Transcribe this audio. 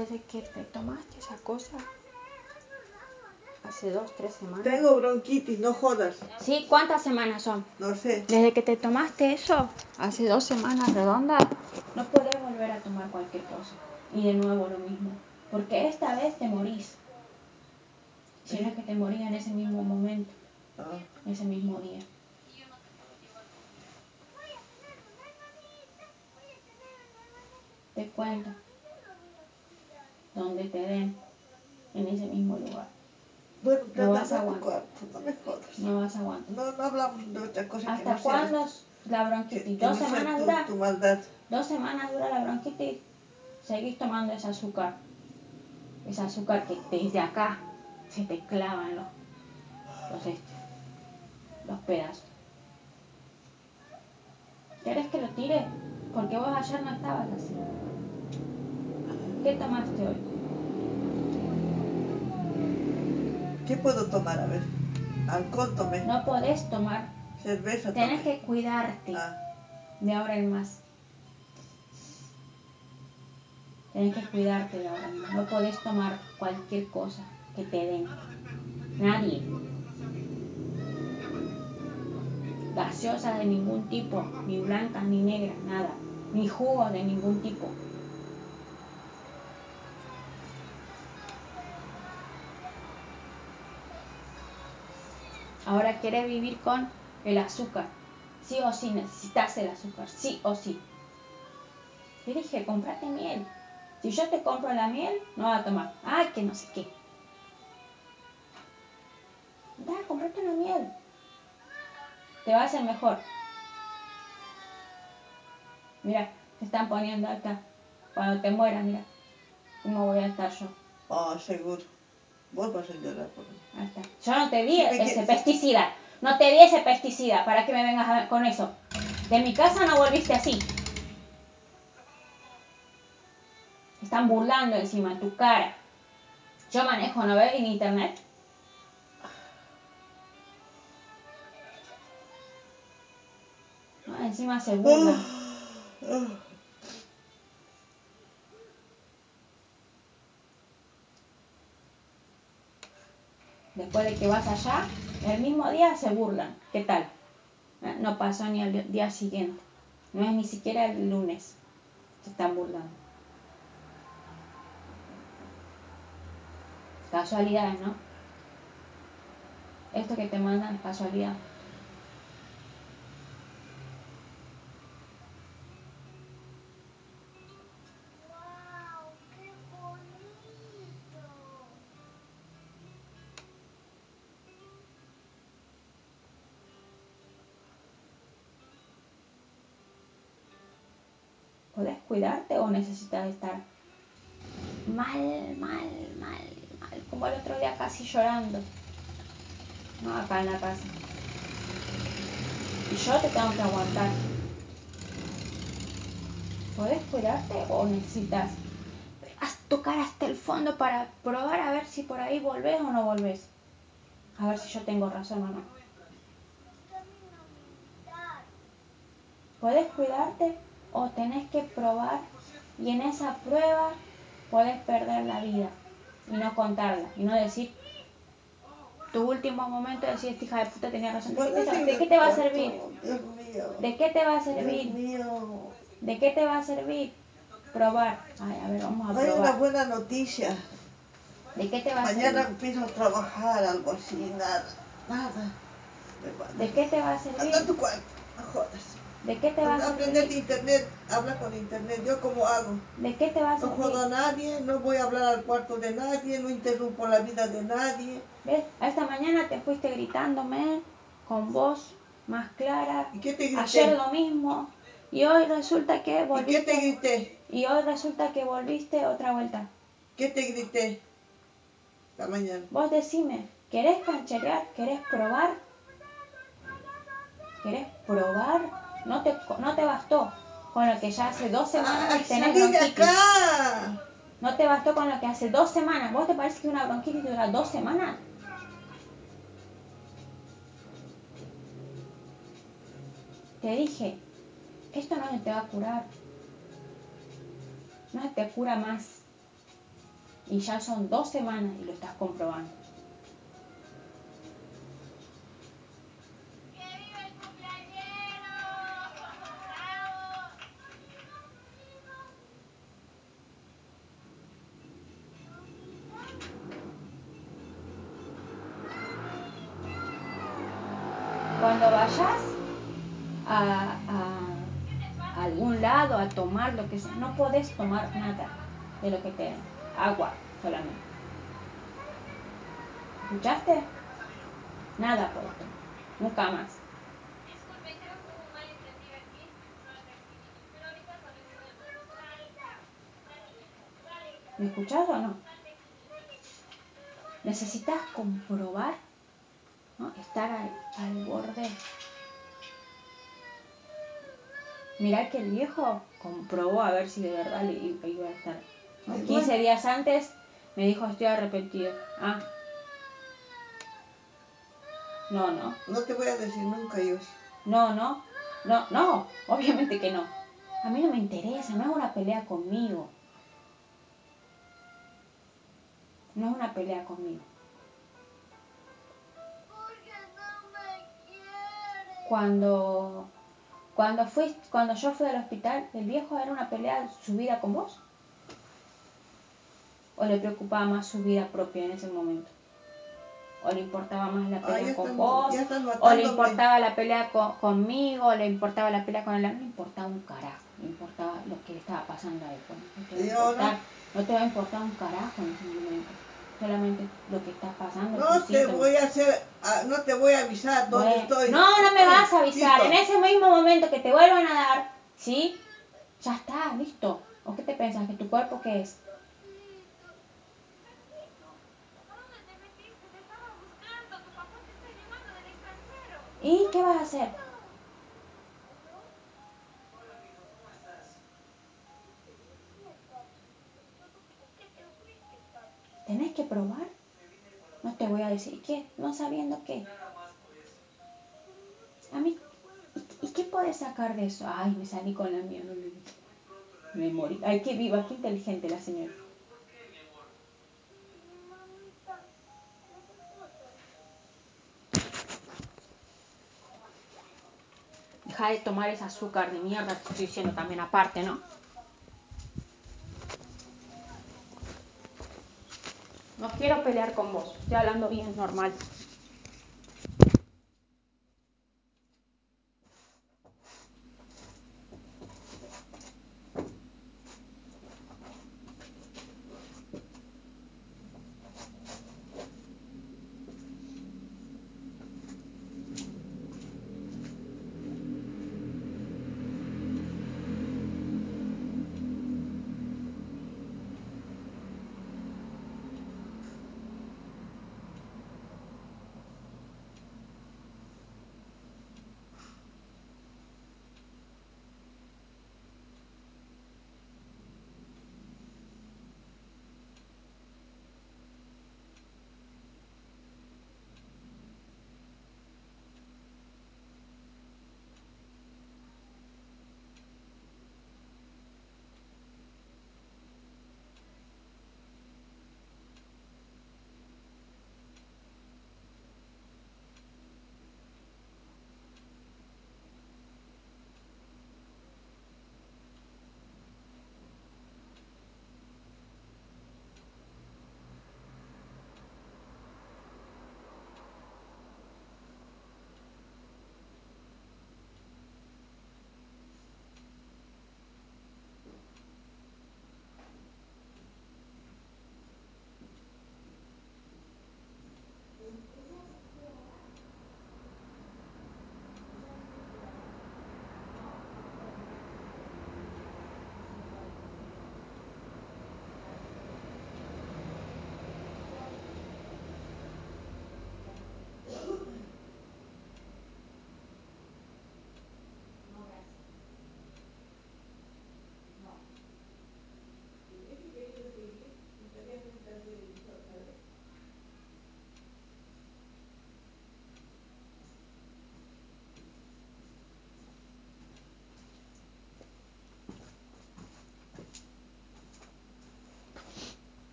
Desde que te tomaste esa cosa, hace dos, tres semanas. Tengo bronquitis, no jodas. ¿Sí? ¿Cuántas semanas son? No sé. Desde que te tomaste eso, hace dos semanas redondas, no podés volver a tomar cualquier cosa. Y de nuevo lo mismo. Porque esta vez te morís. Si no es que te morís en ese mismo momento, Ah, ese mismo día. Te cuento. Donde te den, en ese mismo lugar. Bueno, No vas a aguantar. no me jodas. No vas a aguantar. No, no hablamos de otra cosa que ¿Hasta no cuándo la bronquitis? que ¿Dos no semanas tu- dura? Tu maldad. Dos semanas dura la bronquitis, seguís tomando ese azúcar. Ese azúcar que desde acá se te clavan los, los, este, los pedazos. ¿Querés que lo tire? Porque vos ayer no estabas así. ¿Qué tomaste hoy? ¿Qué puedo tomar? A ver. Alcohol tomé. No podés tomar. Cerveza tomé. que cuidarte Ah, de ahora en más. Tenés que cuidarte de ahora en más. No podés tomar cualquier cosa que te den. Nadie. Gaseosas de ningún tipo, ni blancas ni negras, nada. Ni jugos de ningún tipo. Ahora quieres vivir con el azúcar. Sí o sí necesitas el azúcar, sí o sí. Te dije, comprate miel. Si yo te compro la miel, no vas a tomar. Ay, que no sé qué. Da, comprate una miel. Te va a hacer mejor. Mira, te están poniendo acá. Cuando te mueras, mira. ¿Cómo voy a estar yo? ah, seguro. Vos vas a llorar por mí. Ahí está. Yo no te di ese quieres. pesticida. No te di ese pesticida para que me vengas a- con eso. De mi casa no volviste así. Están burlando encima en tu cara. Yo manejo, ¿no ves? En internet. No, encima se burlan. Después de que vas allá, el mismo día se burlan. ¿Qué tal? ¿Eh? No pasó ni al día siguiente. No es ni siquiera el lunes. Se están burlando. Casualidades, ¿no? Esto que te mandan es casualidad. ¿Podés cuidarte o necesitas estar mal, mal, mal, mal? Como el otro día casi llorando. No, acá en la casa. Y yo te tengo que aguantar. ¿Podés cuidarte o necesitas tocar hasta el fondo para probar a ver si por ahí volvés o no volvés? A ver si yo tengo razón o no. ¿Podés cuidarte o tenés que probar y en esa prueba podés perder la vida y no contarla y no decir tu último momento decir esta hija de puta tenía razón? ¿De qué te, de qué te va a servir? ¿De qué te va a servir? ¿De qué te va a servir? Probar. Ay, a ver, vamos a No hay una probar. buena noticia. ¿De qué te va a Mañana servir? empiezo a trabajar, algo así, nada. Nada. ¿De qué te va a Anda a servir? tu cuarto, no jodas. ¿De qué te va a aprender de internet, habla con internet. ¿Yo cómo hago? ¿De qué te va a No jodo a nadie, no voy a hablar al cuarto de nadie, no interrumpo la vida de nadie. ¿Ves? Esta mañana te fuiste gritándome con voz más clara. ¿Y qué te grité? Ayer lo mismo. Y hoy resulta que ¿Y qué te volviste. grité? Y hoy resulta que volviste otra vuelta. ¿Qué te grité? La mañana. Vos decime, ¿querés cancherear? ¿Querés probar? ¿Querés probar? No te, no te bastó con lo que ya hace dos semanas ¡Ay, tenés bronquitis. acá! No te bastó con lo que hace dos semanas. ¿Vos te parece que una bronquitis dura dos semanas? Te dije, esto no se te va a curar. No te cura más. Y ya son dos semanas y lo estás comprobando. Cuando vayas a, a algún lado a tomar lo que sea, no podés tomar nada de lo que te. Agua solamente. ¿Escuchaste? Nada podés tomar. Nunca más. ¿Me escuchás o no? Necesitas comprobar, ¿no? estar al, al borde. Mirá que el viejo comprobó a ver si de verdad le iba a estar. ¿no? Igual. 15 días antes me dijo estoy arrepentido. Ah. No, no. No te voy a decir nunca yo. No, no, no, no, obviamente que no. A mí no me interesa, no es una pelea conmigo. No es una pelea conmigo. Cuando, cuando, fui, cuando yo fui al hospital, ¿el viejo era una pelea su vida con vos? ¿O le preocupaba más su vida propia en ese momento? ¿O le importaba más la pelea con vos? ¿O le importaba la pelea co- conmigo? ¿O le importaba la pelea con él? No le importaba un carajo. Le importaba lo que le estaba pasando a él. Bueno, no, te va a Y ahora- importar, no te va a importar un carajo en ese momento. Solamente lo que está pasando. No te síntomas. voy a hacer, ah, no te voy a avisar dónde Bueno, estoy. No, no me vas a avisar. Listo. En ese mismo momento que te vuelvan a dar, ¿sí? Ya está, listo. ¿O qué te piensas? ¿Que tu cuerpo qué es? ¿A dónde te metiste? Te estaba buscando. Tu papá te está llamando del extranjero. ¿Y qué vas a hacer? ¿Tenés que probar? No te voy a decir qué, no sabiendo qué. A mí, ¿y, qué puedes sacar de eso? Ay, me salí con la mía. Me morí. Ay, qué viva, qué inteligente la señora. Mamita, ¿no te puedo Deja de tomar ese azúcar de mierda, te estoy diciendo también aparte. No quiero pelear con vos, estoy hablando bien normal.